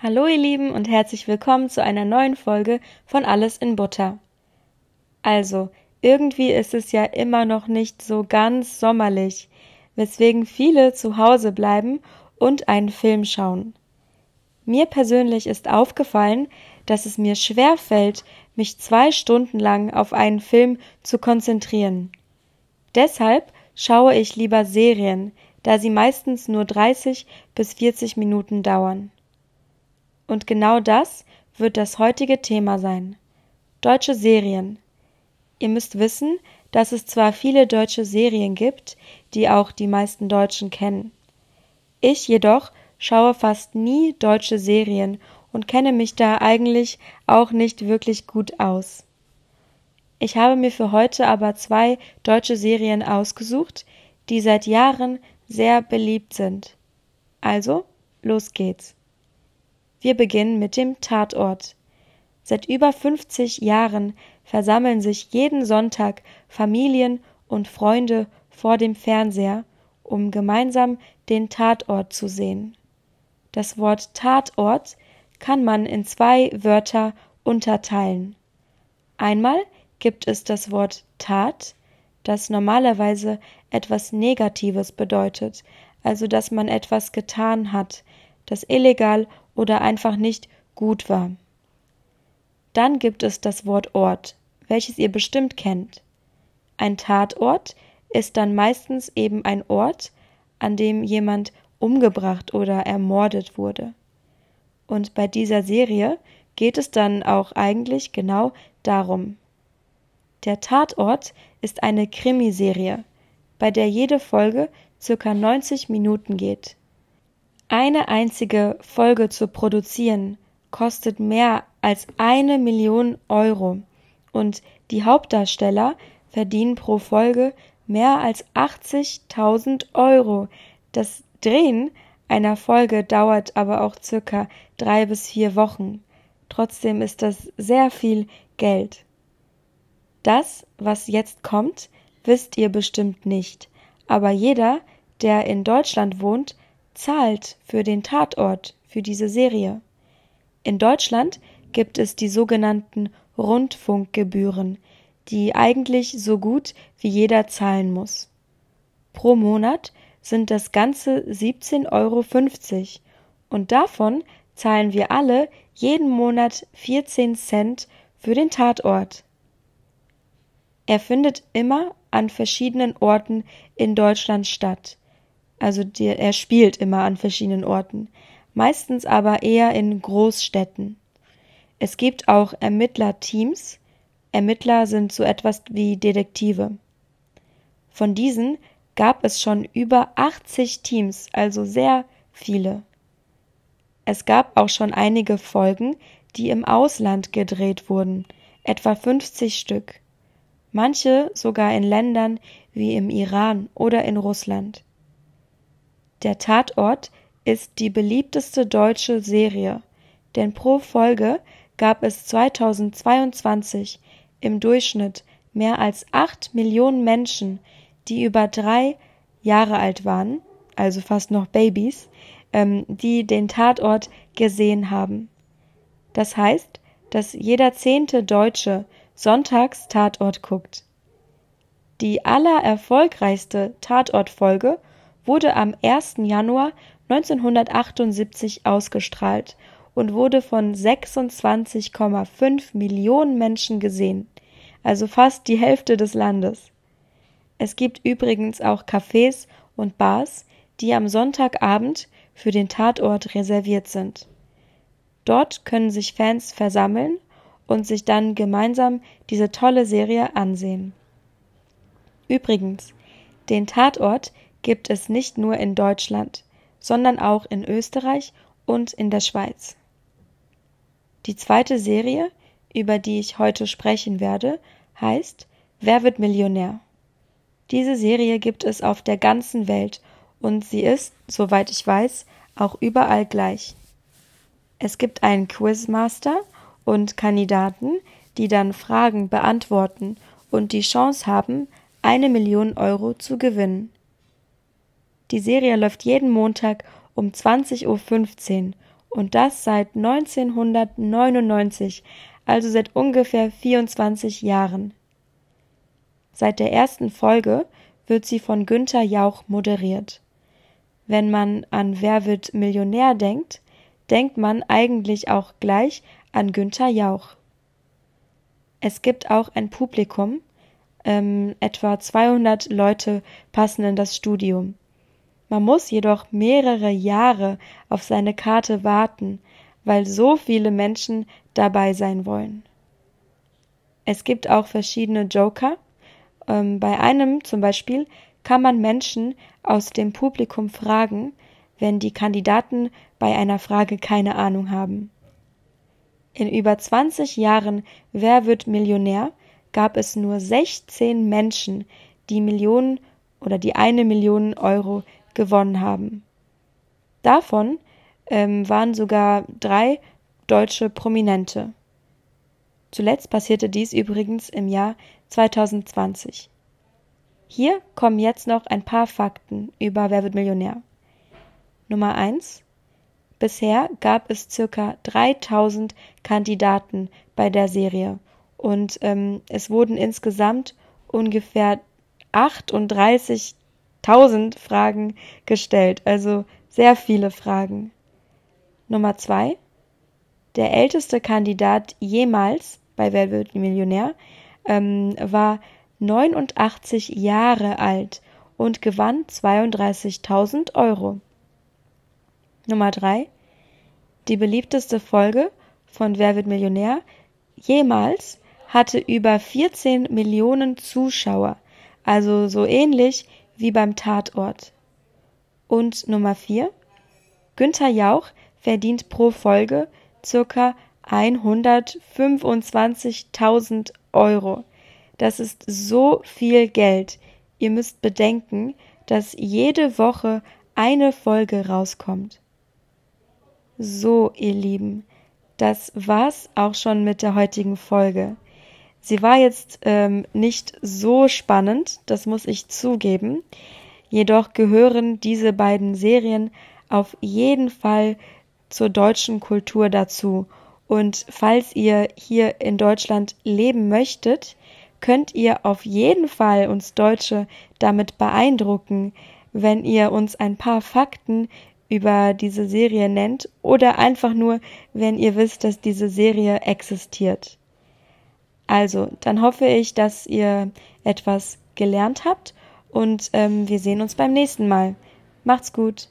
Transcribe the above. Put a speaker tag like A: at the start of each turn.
A: Hallo ihr Lieben und herzlich willkommen zu einer neuen Folge von Alles in Butter. Also, irgendwie ist es ja immer noch nicht so ganz sommerlich, weswegen viele zu Hause bleiben und einen Film schauen. Mir persönlich ist aufgefallen, dass es mir schwer fällt, mich zwei Stunden lang auf einen Film zu konzentrieren. Deshalb schaue ich lieber Serien, da sie meistens nur 30 bis 40 Minuten dauern. Und genau das wird das heutige Thema sein. Deutsche Serien. Ihr müsst wissen, dass es zwar viele deutsche Serien gibt, die auch die meisten Deutschen kennen. Ich jedoch schaue fast nie deutsche Serien und kenne mich da eigentlich auch nicht wirklich gut aus. Ich habe mir für heute aber zwei deutsche Serien ausgesucht, die seit Jahren sehr beliebt sind. Also, los geht's. Wir beginnen mit dem Tatort. Seit über 50 Jahren versammeln sich jeden Sonntag Familien und Freunde vor dem Fernseher, um gemeinsam den Tatort zu sehen. Das Wort Tatort kann man in zwei Wörter unterteilen. Einmal gibt es das Wort Tat, das normalerweise etwas Negatives bedeutet, also dass man etwas getan hat, das illegal oder einfach nicht gut war. Dann gibt es das Wort Ort, welches ihr bestimmt kennt. Ein Tatort ist dann meistens eben ein Ort, an dem jemand umgebracht oder ermordet wurde. Und bei dieser Serie geht es dann auch eigentlich genau darum. Der Tatort ist eine Krimiserie, bei der jede Folge circa 90 Minuten geht. Eine einzige Folge zu produzieren kostet mehr als eine Million Euro und die Hauptdarsteller verdienen pro Folge mehr als 80.000 Euro. Das Drehen einer Folge dauert aber auch circa drei bis vier Wochen. Trotzdem ist das sehr viel Geld. Das, was jetzt kommt, wisst ihr bestimmt nicht. Aber jeder, der in Deutschland wohnt, zahlt für den Tatort, für diese Serie. In Deutschland gibt es die sogenannten Rundfunkgebühren, die eigentlich so gut wie jeder zahlen muss. Pro Monat sind das ganze 17,50 Euro und davon zahlen wir alle jeden Monat 14 Cent für den Tatort. Er findet immer an verschiedenen Orten in Deutschland statt. Also der, er spielt immer an verschiedenen Orten, meistens aber eher in Großstädten. Es gibt auch Ermittlerteams. Ermittler sind so etwas wie Detektive. Von diesen gab es schon über 80 Teams, also sehr viele. Es gab auch schon einige Folgen, die im Ausland gedreht wurden, etwa 50 Stück. Manche sogar in Ländern wie im Iran oder in Russland. Der Tatort ist die beliebteste deutsche Serie, denn pro Folge gab es 2022 im Durchschnitt mehr als acht Millionen Menschen, die über drei Jahre alt waren, also fast noch Babys, ähm, die den Tatort gesehen haben. Das heißt, dass jeder zehnte Deutsche sonntags Tatort guckt. Die allererfolgreichste Tatortfolge wurde am 1. Januar 1978 ausgestrahlt und wurde von 26,5 Millionen Menschen gesehen, also fast die Hälfte des Landes. Es gibt übrigens auch Cafés und Bars, die am Sonntagabend für den Tatort reserviert sind. Dort können sich Fans versammeln und sich dann gemeinsam diese tolle Serie ansehen. Übrigens, den Tatort gibt es nicht nur in Deutschland, sondern auch in Österreich und in der Schweiz. Die zweite Serie, über die ich heute sprechen werde, heißt Wer wird Millionär? Diese Serie gibt es auf der ganzen Welt und sie ist, soweit ich weiß, auch überall gleich. Es gibt einen Quizmaster und Kandidaten, die dann Fragen beantworten und die Chance haben, eine Million Euro zu gewinnen. Die Serie läuft jeden Montag um 20.15 Uhr Und das seit 1999, also seit ungefähr 24 Jahren. Seit der ersten Folge wird sie von Günther Jauch moderiert. Wenn man an Wer wird Millionär denkt, denkt man eigentlich auch gleich an Günther Jauch. Es gibt auch ein Publikum, ähm, etwa 200 Leute passen in das Studium. Man muss jedoch mehrere Jahre auf seine Karte warten, weil so viele Menschen dabei sein wollen. Es gibt auch verschiedene Joker. Ähm, bei einem zum Beispiel kann man Menschen aus dem Publikum fragen, wenn die Kandidaten bei einer Frage keine Ahnung haben. In über 20 Jahren Wer wird Millionär gab es nur 16 Menschen, die Millionen oder die eine Million Euro gewonnen haben. Davon ähm, waren sogar drei deutsche Prominente. Zuletzt passierte dies übrigens im Jahr 2020. Hier kommen jetzt noch ein paar Fakten über Wer wird Millionär. Nummer eins: Bisher gab es circa 3000 Kandidaten bei der Serie und ähm, es wurden insgesamt ungefähr 38.000 Fragen gestellt, also sehr viele Fragen. Nummer zwei. Der älteste Kandidat jemals bei Wer wird Millionär ähm, war 89 Jahre alt und gewann 32.000 Euro. Nummer drei. Die beliebteste Folge von Wer wird Millionär jemals hatte über 14 Millionen Zuschauer, also so ähnlich wie beim Tatort. Und Nummer 4. Günther Jauch verdient pro Folge circa 125.000 Euro. Das ist so viel Geld. Ihr müsst bedenken, dass jede Woche eine Folge rauskommt. So, ihr Lieben, das war's auch schon mit der heutigen Folge. Sie war jetzt ähm, nicht so spannend, das muss ich zugeben. Jedoch gehören diese beiden Serien auf jeden Fall zur deutschen Kultur dazu. Und falls ihr hier in Deutschland leben möchtet, könnt ihr auf jeden Fall uns Deutsche damit beeindrucken, wenn ihr uns ein paar Fakten über diese Serie nennt oder einfach nur, wenn ihr wisst, dass diese Serie existiert. Also, dann hoffe ich, dass ihr etwas gelernt habt und ähm, wir sehen uns beim nächsten Mal. Macht's gut.